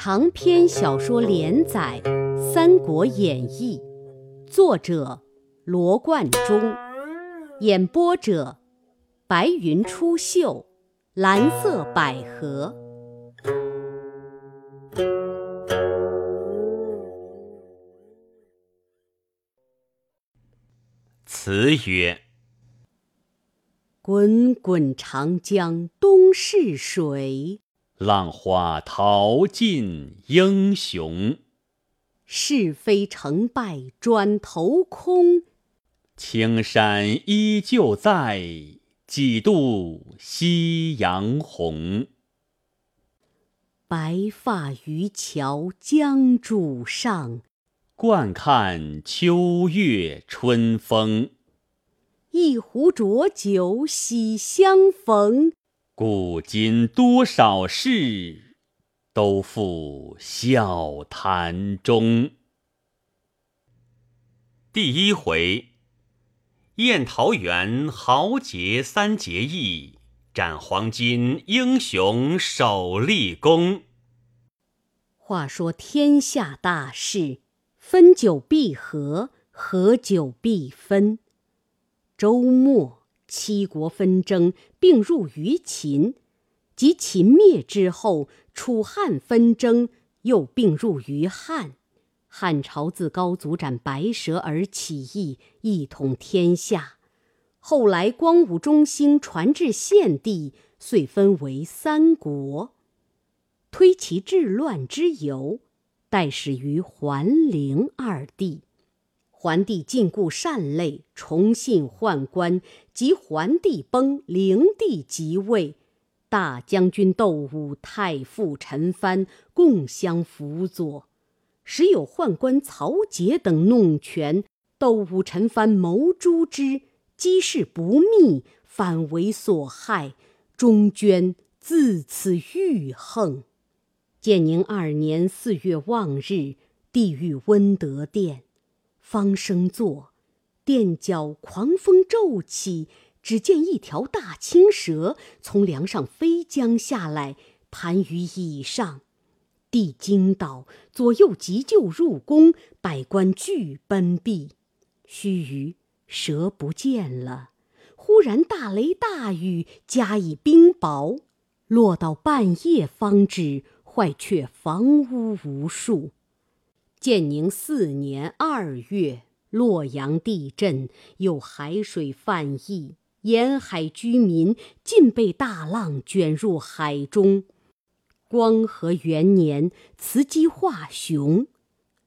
长篇小说连载《三国演义》，作者罗贯中，演播者白云出岫，蓝色百合。词曰：滚滚长江东逝水，浪花淘尽英雄。是非成败转头空，青山依旧在，几度夕阳红。白发渔樵江渚上，惯看秋月春风。一壶浊酒喜相逢，古今多少事，都付笑谈中。第一回，宴桃园豪杰三结义，斩黄金英雄首立功。话说天下大事，分久必合，合久必分。周末，七国纷争并入于秦，及秦灭之后，楚汉纷争又并入于汉。汉朝自高祖斩白蛇而起义，一统天下。后来光武中兴传至献帝，遂分为三国。推其治乱之由，待始于桓灵二帝。桓帝禁锢善类，崇信宦官，及桓帝崩，灵帝即位，大将军窦武、太傅陈蕃共相辅佐，时有宦官曹节等弄权，窦武、陈蕃谋诛之，机事不密，反为所害，钟涓自此郁横。建宁二年四月望日，帝遇温德殿。方生坐，殿角狂风骤起，只见一条大青蛇从梁上飞将下来，盘于椅上。帝惊倒，左右急救入宫，百官俱奔避。须臾，蛇不见了。忽然大雷大雨，加以冰雹，落到半夜方止，坏却房屋无数。建宁四年二月，洛阳地震，有海水泛溢，沿海居民尽被大浪卷入海中。光和元年，雌鸡化雄。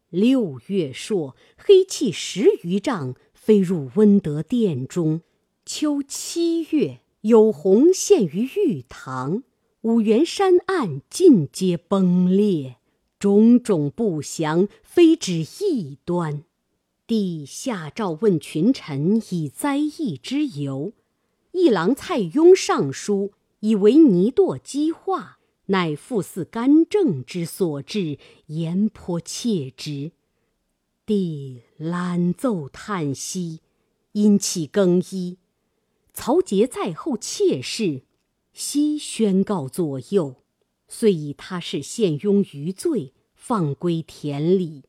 六月朔，黑气十余丈，飞入温德殿中。秋七月，有鸿现于玉堂，五原山岸尽皆崩裂。种种不祥，非止一端。帝下诏问群臣以灾异之由。议郎蔡邕上书，以为泥堕积化，乃复似干政之所致，言颇切之。帝览奏叹息，因起更衣。曹节在后妾室，悉宣告左右。遂以他是献庸余罪，放归田里。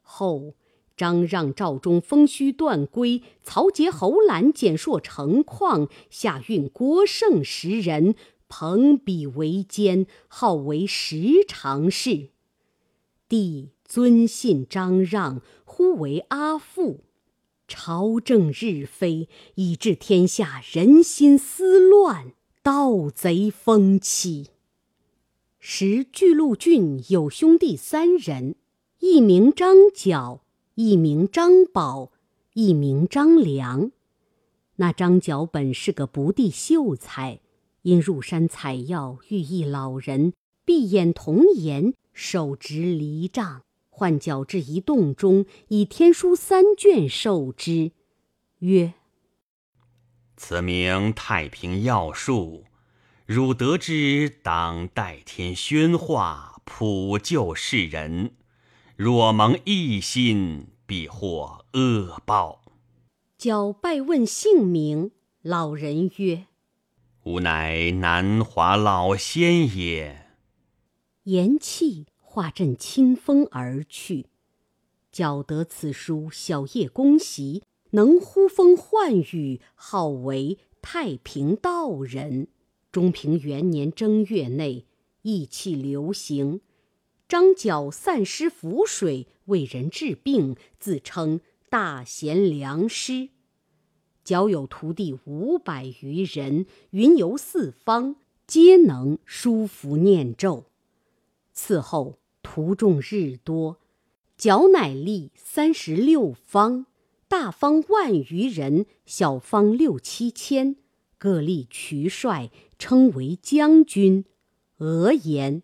后张让、赵忠封须断归，曹节、侯览简硕成况，下运郭盛十人，朋比为奸，号为十常侍。帝尊信张让，呼为阿父。朝政日非，以致天下人心思乱，盗贼风起。时巨鹿郡有兄弟三人，一名张角，一名张宝，一名张良。那张角本是个不第秀才，因入山采药，遇一老人，闭眼童颜，手执藜杖，唤角至一洞中，以天书三卷授之，曰：“此名太平要术。”汝得之，当代天宣化，普救世人。若蒙一心，必获恶报。角拜问姓名，老人曰：“吾乃南华老仙也。”言讫，化阵清风而去。较得此书，小叶恭习，能呼风唤雨，号为太平道人。中平元年正月内，意气流行。张角散失符水，为人治病，自称大贤良师。角有徒弟五百余人，云游四方，皆能书符念咒。此后徒众日多，角乃立三十六方，大方万余人，小方六七千，各立渠帅，称为将军。俄言。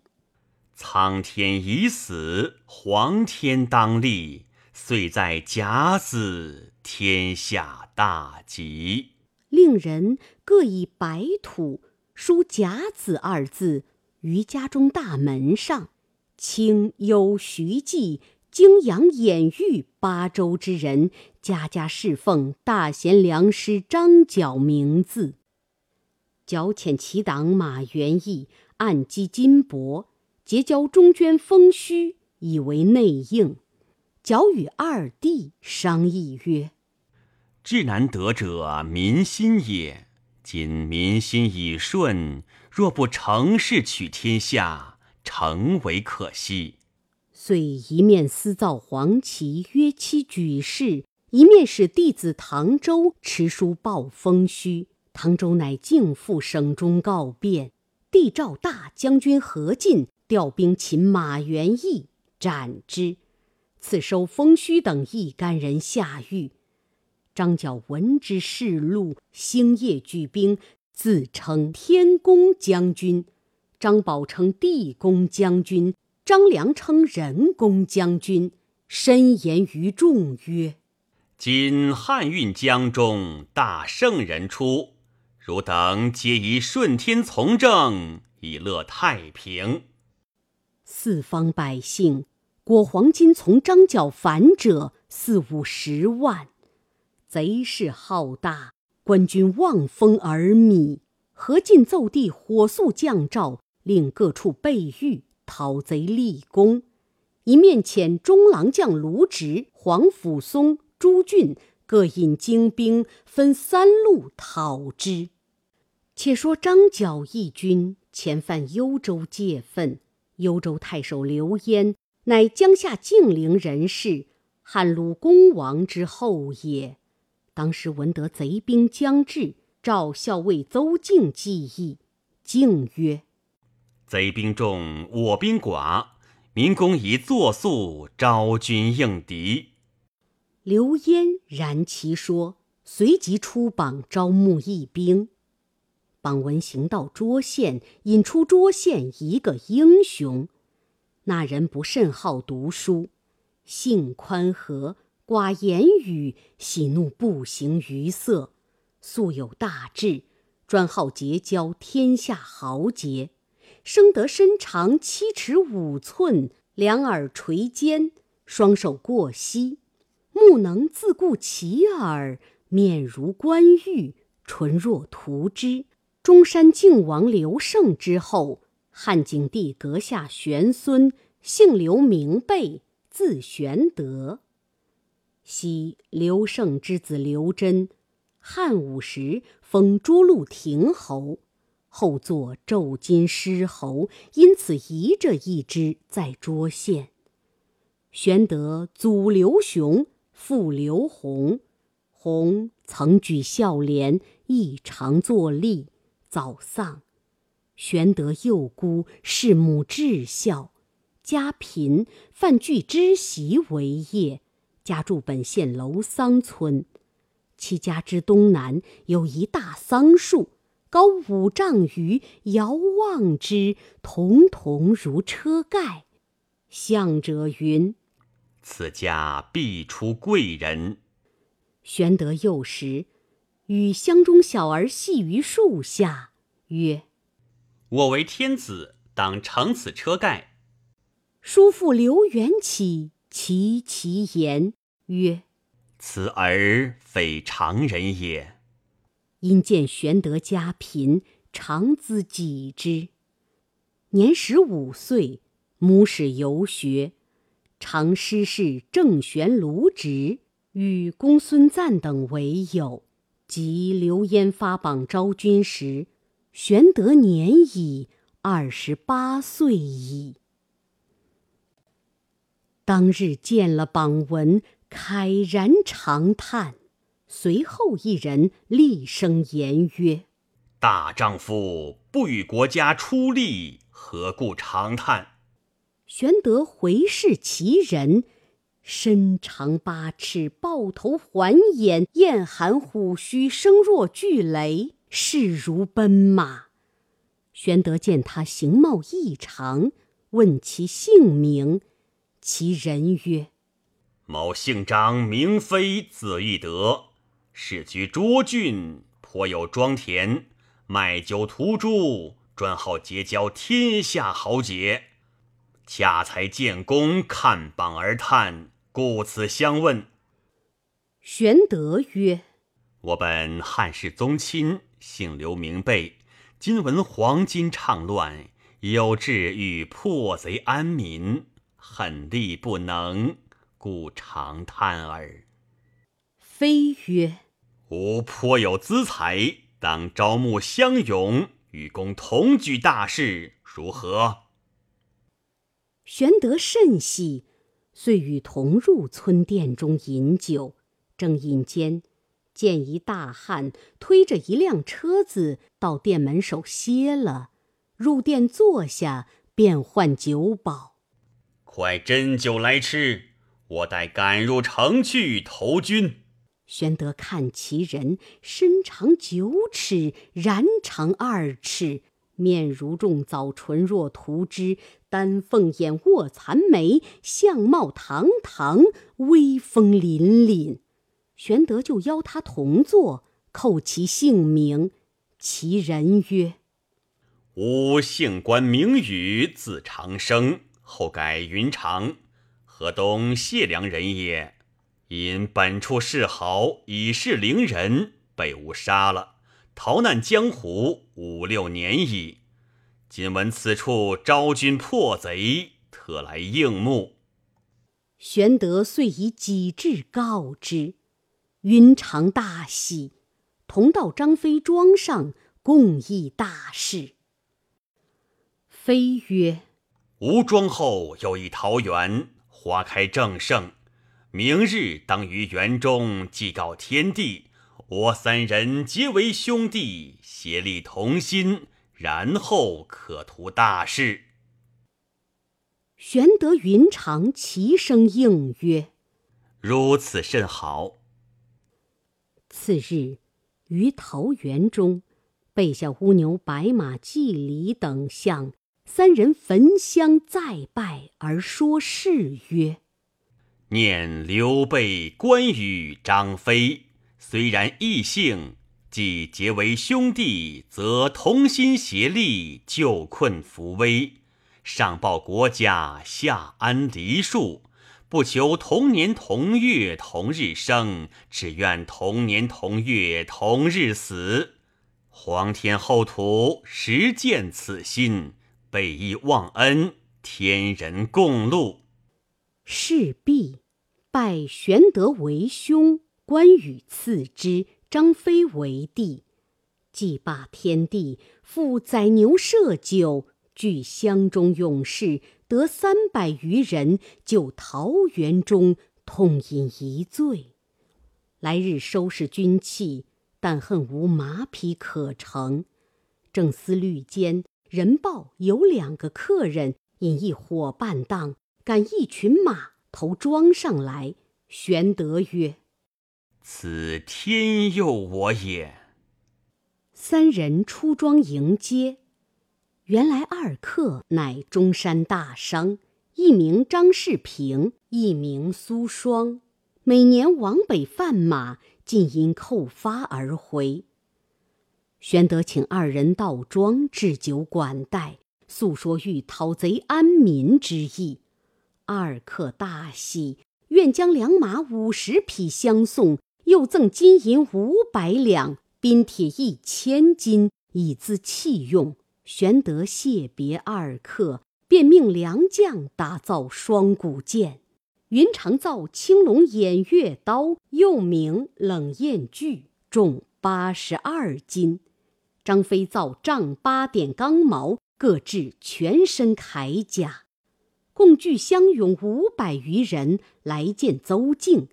苍天已死，黄天当立。遂在甲子，天下大吉。令人各以白土书“甲子”二字于家中大门上。清幽徐记、泾阳演玉八州之人，家家侍奉大贤良师张角名字。剿遣其党马元义，暗击金帛。结交中捐封虚，以为内应。矫与二弟商议曰：“至难得者民心也。今民心已顺，若不成事取天下，诚为可惜。”遂一面私造黄旗，约期举事；一面使弟子唐周持书报封虚。唐周乃径赴省中告变。帝召大将军何进。调兵擒马元义，斩之。赐收封虚等一干人下狱。张角闻之，示路，星夜举兵，自称天公将军；张宝称地公将军；张良称人公将军。申言于众曰：“今汉运江中，大圣人出，汝等皆宜顺天从政，以乐太平。”四方百姓果黄金从张角反者四五十万，贼势浩大，官军望风而靡。何进奏帝，火速降诏，令各处备御，讨贼立功。一面遣中郎将卢植、黄甫松、朱俊各引精兵，分三路讨之。且说张角义军前犯幽州界分。幽州太守刘焉，乃江夏竟陵人士，汉鲁公王之后也。当时闻得贼兵将至，召校尉邹靖计议。靖曰：“贼兵众，我兵寡，民公宜作速招军应敌。”刘焉然其说，随即出榜招募义兵。榜文行到涿县，引出涿县一个英雄。那人不甚好读书，性宽和，寡言语，喜怒不形于色。素有大志，专好结交天下豪杰。生得身长七尺五寸，两耳垂肩，双手过膝，目能自顾其耳，面如冠玉，唇若涂脂。中山靖王刘胜之后，汉景帝阁下玄孙，姓刘名备，字玄德。昔刘胜之子刘桢，汉武时封涿鹿亭侯，后作骤金狮侯，因此移着一支在涿县。玄德祖刘雄，父刘弘，弘曾举孝廉，异常作吏。早丧，玄德幼孤，弑母至孝，家贫，范具织席为业，家住本县楼桑村。其家之东南有一大桑树，高五丈余，遥望之，彤彤如车盖。向者云：“此家必出贵人。”玄德幼时。与乡中小儿戏于树下，曰：“我为天子，当乘此车盖。”叔父刘元起其其言曰：“此儿非常人也。”因见玄德家贫，常资己之。年十五岁，母使游学，常师事郑玄、卢植与公孙瓒等为友。及刘焉发榜招军时，玄德年已二十八岁矣。当日见了榜文，慨然长叹。随后一人厉声言曰：“大丈夫不与国家出力，何故长叹？”玄德回视其人，身长八尺，豹头环眼，燕寒虎须，声若巨雷，势如奔马。玄德见他形貌异常，问其姓名。其人曰：“某姓张，名飞，字翼德，世居涿郡，颇有庄田，卖酒屠猪，专好结交天下豪杰。恰才见公看榜而叹，故此相问。”玄德曰：“我本汉室宗亲，姓刘，名备。今闻黄巾倡乱，有志欲破贼安民。”恨力不能，故长叹耳。非曰：“吾颇有资财，当招募乡勇，与公同举大事，如何？”玄德甚喜，遂与同入村店中饮酒。正饮间，见一大汉推着一辆车子到店门首歇了，入店坐下，便唤酒保。快斟酒来吃，我待赶入城去投军。玄德看其人身长九尺，髯长二尺，面如重枣，唇若涂脂，丹凤眼，卧蚕眉，相貌堂堂，威风凛凛。玄德就邀他同坐，叩其姓名。其人曰：“吾姓关，名羽，字长生。”后改云长，河东解良人也。因本处世豪，以势凌人，被吾杀了，逃难江湖五六年矣。今闻此处招军破贼，特来应募。玄德遂以己志告之，云长大喜，同到张飞庄上，共议大事。飞曰。吴庄后有一桃园，花开正盛。明日当于园中祭告天地，我三人结为兄弟，协力同心，然后可图大事。玄德、云长齐声应曰：“如此甚好。”次日于桃园中，备下乌牛、白马、祭礼等项。三人焚香再拜，而说誓曰：“念刘备、关羽、张飞，虽然异姓，既结为兄弟，则同心协力，救困扶危，上报国家，下安黎庶。不求同年同月同日生，只愿同年同月同日死。皇天厚土，实见此心。”备义忘恩，天人共戮。事毕，拜玄德为兄，关羽次之，张飞为帝。祭罢天地，复宰牛设酒，聚乡中勇士，得三百余人，就桃园中痛饮一醉。来日收拾军器，但恨无马匹可乘，正思虑间。人报有两个客人引一伙伴当赶一群马投庄上来。玄德曰：“此天佑我也。”三人出庄迎接。原来二客乃中山大商，一名张世平，一名苏双，每年往北贩马，尽因扣发而回。玄德请二人到庄置酒管待，诉说欲讨贼安民之意。二客大喜，愿将良马五十匹相送，又赠金银五百两、兵铁一千斤，以资器用。玄德谢别二客，便命良将打造双股剑。云长造青龙偃月刀，又名冷艳锯，重八十二斤。张飞造丈八点钢矛，各制全身铠甲。共聚乡勇五百余人来见邹靖。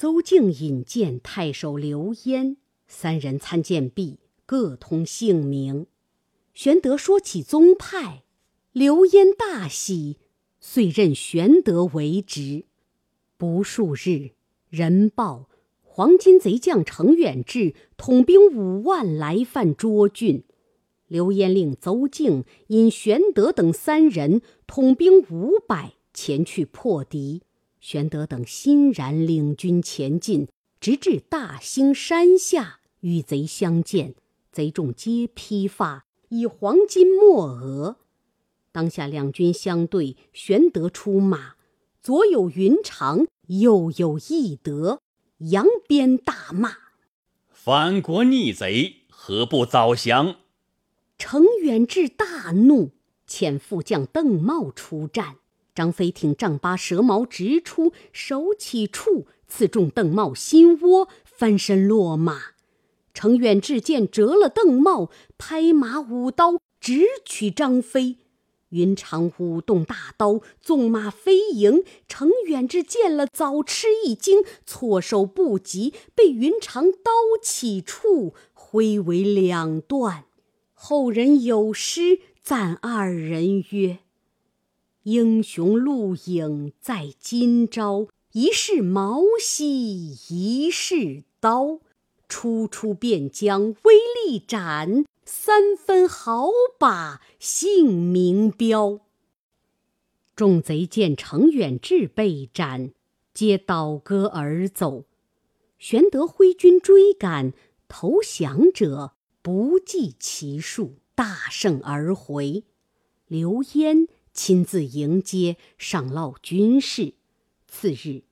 邹靖引荐太守刘焉，三人参见毕，各通姓名。玄德说起宗派，刘焉大喜。遂任玄德为职，不数日，人报黄巾贼将程远志统兵五万来犯涿郡。刘焉令邹靖引玄德等三人统兵五百前去破敌。玄德等欣然领军前进，直至大兴山下，与贼相见。贼众皆披发，以黄金没额。当下两军相对，玄德出马，左有云长，右有翼德，扬鞭大骂：“反国逆贼，何不早降？”程远志大怒，遣副将邓茂出战。张飞挺丈八蛇矛直出，手起处刺中邓茂心窝，翻身落马。程远志见折了邓茂，拍马舞刀直取张飞。云长舞动大刀，纵马飞迎。程远志见了，早吃一惊，措手不及，被云长刀起处挥为两段。后人有诗赞二人曰：“英雄录影在今朝，一世矛兮一世刀，初出便将威力展。”三分好把姓名标。众贼见程远志被斩，皆倒戈而走。玄德挥军追赶，投降者不计其数，大胜而回。刘焉亲自迎接，上烙军士。次日，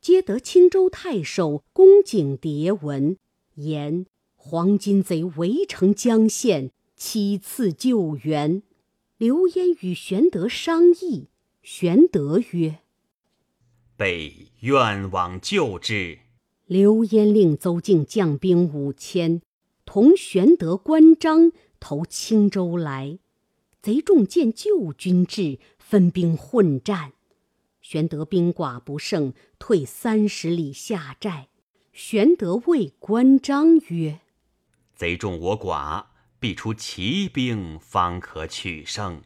接得青州太守公瑾牒文，言。黄巾贼围城江县，七次救援。刘焉与玄德商议，玄德曰：“备愿往救之。”刘焉令邹靖将兵五千，同玄德、关张投青州来。贼众见旧军至，分兵混战。玄德兵寡不胜，退三十里下寨。玄德谓关张曰：贼众我寡，必出奇兵，方可取胜。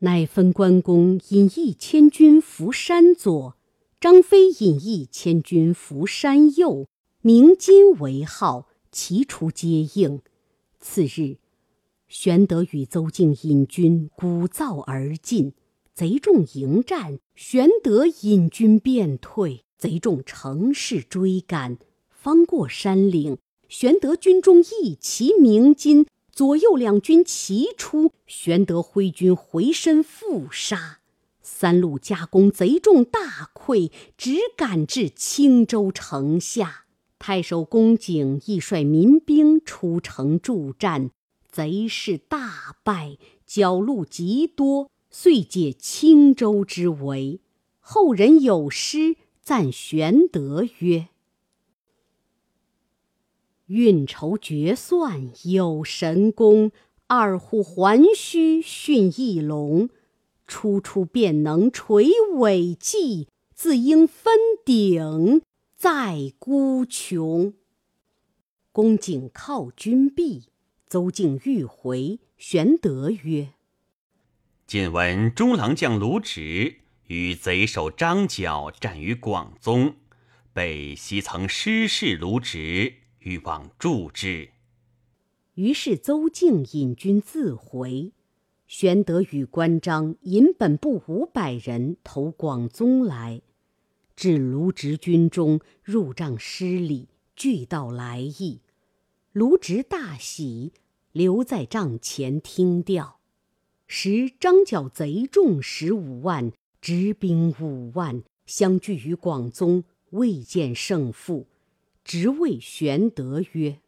乃分关公引一千军伏山左，张飞引一千军伏山右，鸣金为号，齐出接应。次日，玄德与邹靖引军鼓噪而进，贼众迎战，玄德引军便退，贼众乘势追赶，方过山岭。玄德军中一齐鸣金，左右两军齐出。玄德挥军回身复杀，三路夹攻，贼众大溃，只赶至青州城下。太守公瑾亦率民兵出城助战，贼势大败，缴路极多，遂解青州之围。后人有诗赞玄德曰。运筹决算有神功，二虎环须驯一龙。初出便能垂尾骥，自应分鼎在孤穷。公瑾靠军壁，邹靖欲回，玄德曰：“晋闻中郎将卢植与贼首张角战于广宗，被昔曾失事卢植。”欲往助之，于是邹靖引军自回。玄德与关张引本部五百人投广宗来，至卢植军中，入帐施礼，俱道来意。卢植大喜，留在帐前听调。时张角贼众十五万，执兵五万，相聚于广宗，未见胜负。直谓玄德曰：“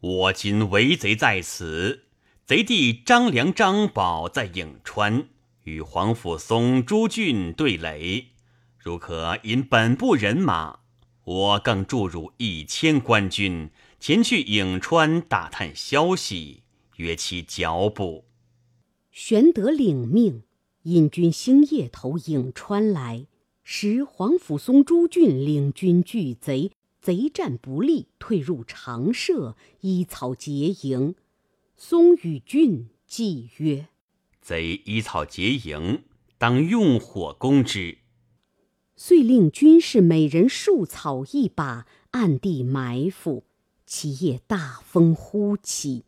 我今为贼在此，贼弟张良、张宝在颍川，与黄甫松、朱俊对垒，如可引本部人马，我更注入一千官军前去颍川打探消息，约其脚步。玄德领命，引军星夜投颍川来。时黄甫松、朱俊领军拒贼，贼战不利，退入长社，依草结营。松与俊计曰：“贼依草结营，当用火攻之。”遂令军士每人束草一把，暗地埋伏。其夜大风忽起。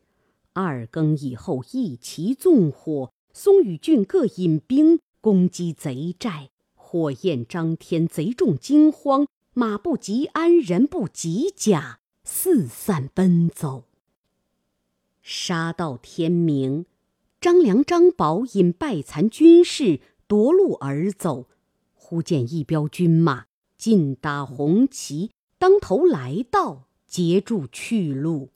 二更以后，一齐纵火，松与俊各引兵攻击贼寨，火焰张天，贼众惊慌，马不及鞍，人不及甲，四散奔走。杀到天明，张良、张宝引败残军士夺路而走，忽见一彪军马尽打红旗，当头来到，截住去路。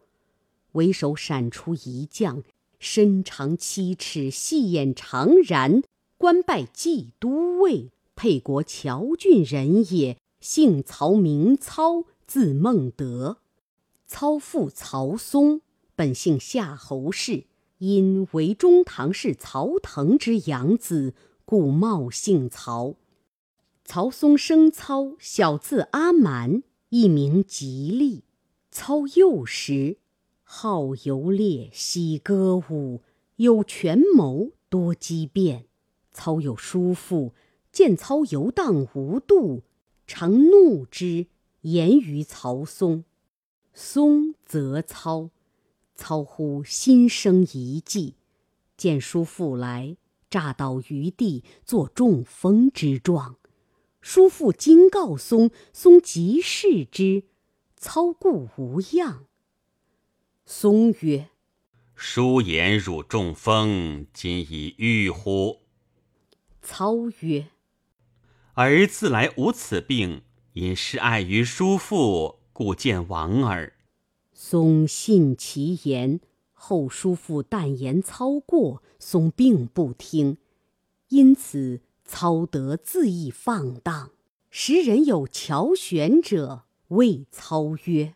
为首闪出一将，身长七尺，细眼长髯，官拜冀都尉，沛国谯郡人也。姓曹，名操，字孟德。操父曹嵩，本姓夏侯氏，因为中堂氏曹腾之养子，故冒姓曹。曹嵩生操，小字阿瞒，一名吉利。操幼时。好游猎，喜歌舞，有权谋，多机变。操有叔父，见操游荡无度，常怒之，言于曹嵩。嵩责操，操忽心生一计，见叔父来，诈倒于地，作中风之状。叔父惊告嵩，嵩即视之，操故无恙。松曰：“叔言汝中风，今已愈乎？”操曰：“儿自来无此病，因失爱于叔父，故见亡耳。”松信其言。后叔父但言操过，松并不听，因此操得恣意放荡。时人有乔玄者，谓操曰：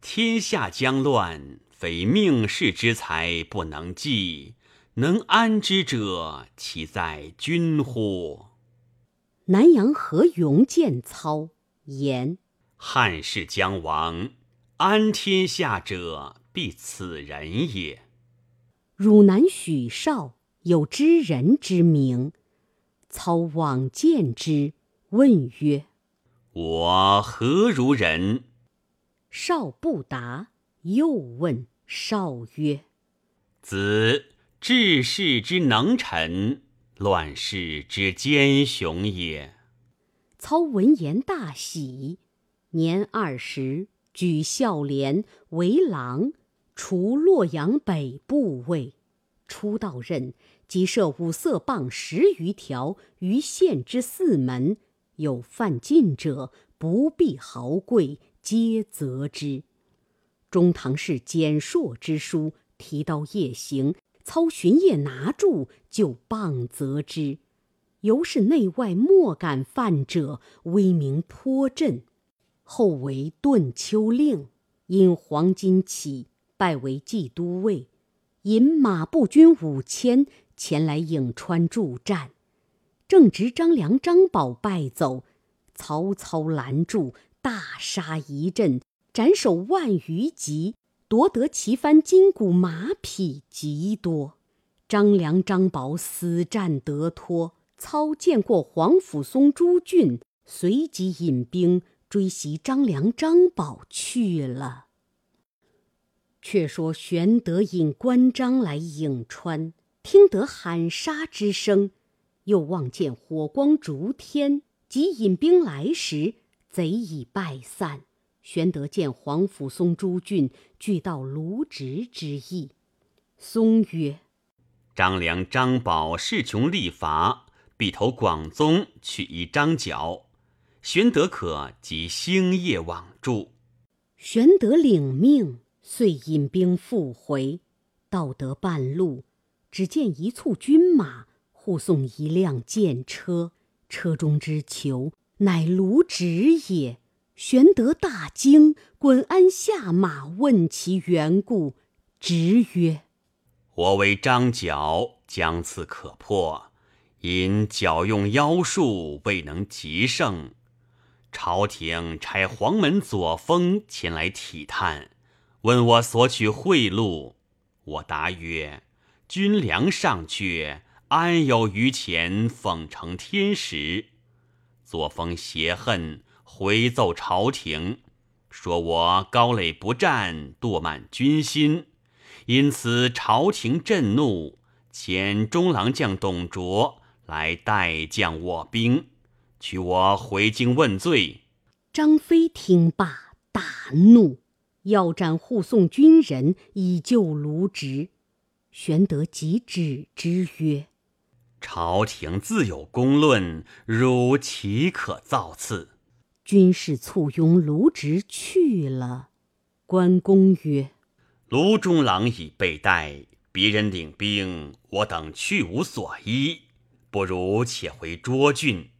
天下将乱，非命世之才不能济，能安之者，其在君乎？南阳何勇见操言：汉室将亡，安天下者，必此人也。汝南许绍有知人之名，操往见之，问曰：“我何如人？”少不答，又问少曰：“子治世之能臣，乱世之奸雄也。”操闻言大喜，年二十，举孝廉为郎，除洛阳北部尉。初到任，即设五色棒十余条于县之四门，有犯禁者，不必豪贵。皆责之。中堂是简硕之书，提刀夜行，操巡夜拿住，就棒责之。由是内外莫敢犯者，威名颇振。后为顿丘令，因黄巾起，拜为冀都尉，引马步军五千前来颍川助战。正值张良、张宝败走，曹操拦住。大杀一阵，斩首万余级，夺得旗幡、金鼓、马匹极多。张良、张宝死战得脱。操见过黄甫松、朱俊，随即引兵追袭张良、张宝去了。却说玄德引关张来颍川，听得喊杀之声，又望见火光逐天，即引兵来时。贼已败散，玄德见黄甫松、诸郡俱到卢植之意。松曰：“张良、张宝势穷力乏，必投广宗取一张角。玄德可即星夜往助。”玄德领命，遂引兵复回。到得半路，只见一簇军马护送一辆箭车，车中之囚乃卢植也。玄德大惊，滚鞍下马，问其缘故。直曰：“我为张角，将刺可破，因角用妖术，未能及胜。朝廷差黄门左峰前来体探，问我索取贿赂。我答曰：‘军粮尚缺，安有余钱奉承天时？’作风邪恨。”回奏朝廷，说我高垒不战，堕慢军心，因此朝廷震怒，遣中郎将董卓来代将我兵，取我回京问罪。张飞听罢大怒，要斩护送军人以救卢植。玄德即止之曰：“朝廷自有公论，汝岂可造次？”军士簇拥卢植去了。关公曰：“卢中郎已被逮，别人领兵，我等去无所依，不如且回涿郡。”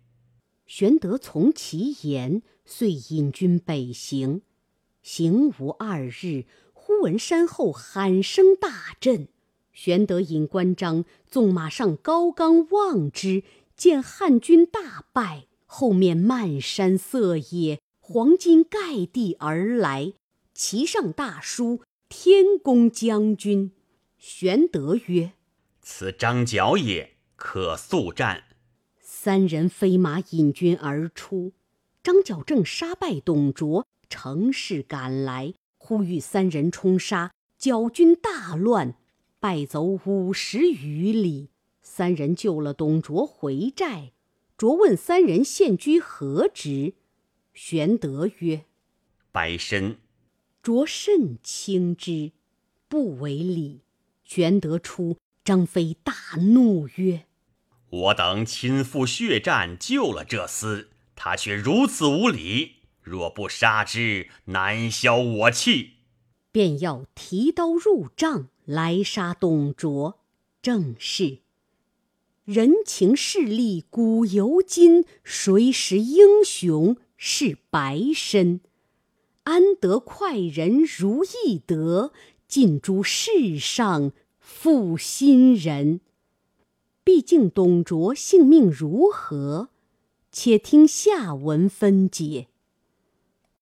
玄德从其言，遂引军北行。行无二日，忽闻山后喊声大震。玄德引关张纵马上高冈望之，见汉军大败。后面漫山色野，黄金盖地而来，旗上大书“天公将军”。玄德曰：“此张角也，可速战。”三人飞马引军而出。张角正杀败董卓，乘势赶来，呼吁三人冲杀，角军大乱，败走五十余里。三人救了董卓回寨。卓问三人现居何职，玄德曰：“白身。”卓甚轻之，不为礼。玄德出，张飞大怒曰：“我等亲赴血战，救了这厮，他却如此无礼，若不杀之，难消我气。”便要提刀入帐来杀董卓。正是。人情势利古犹今，谁识英雄是白身？安得快人如意得，尽诸世上负心人。毕竟董卓性命如何？且听下文分解。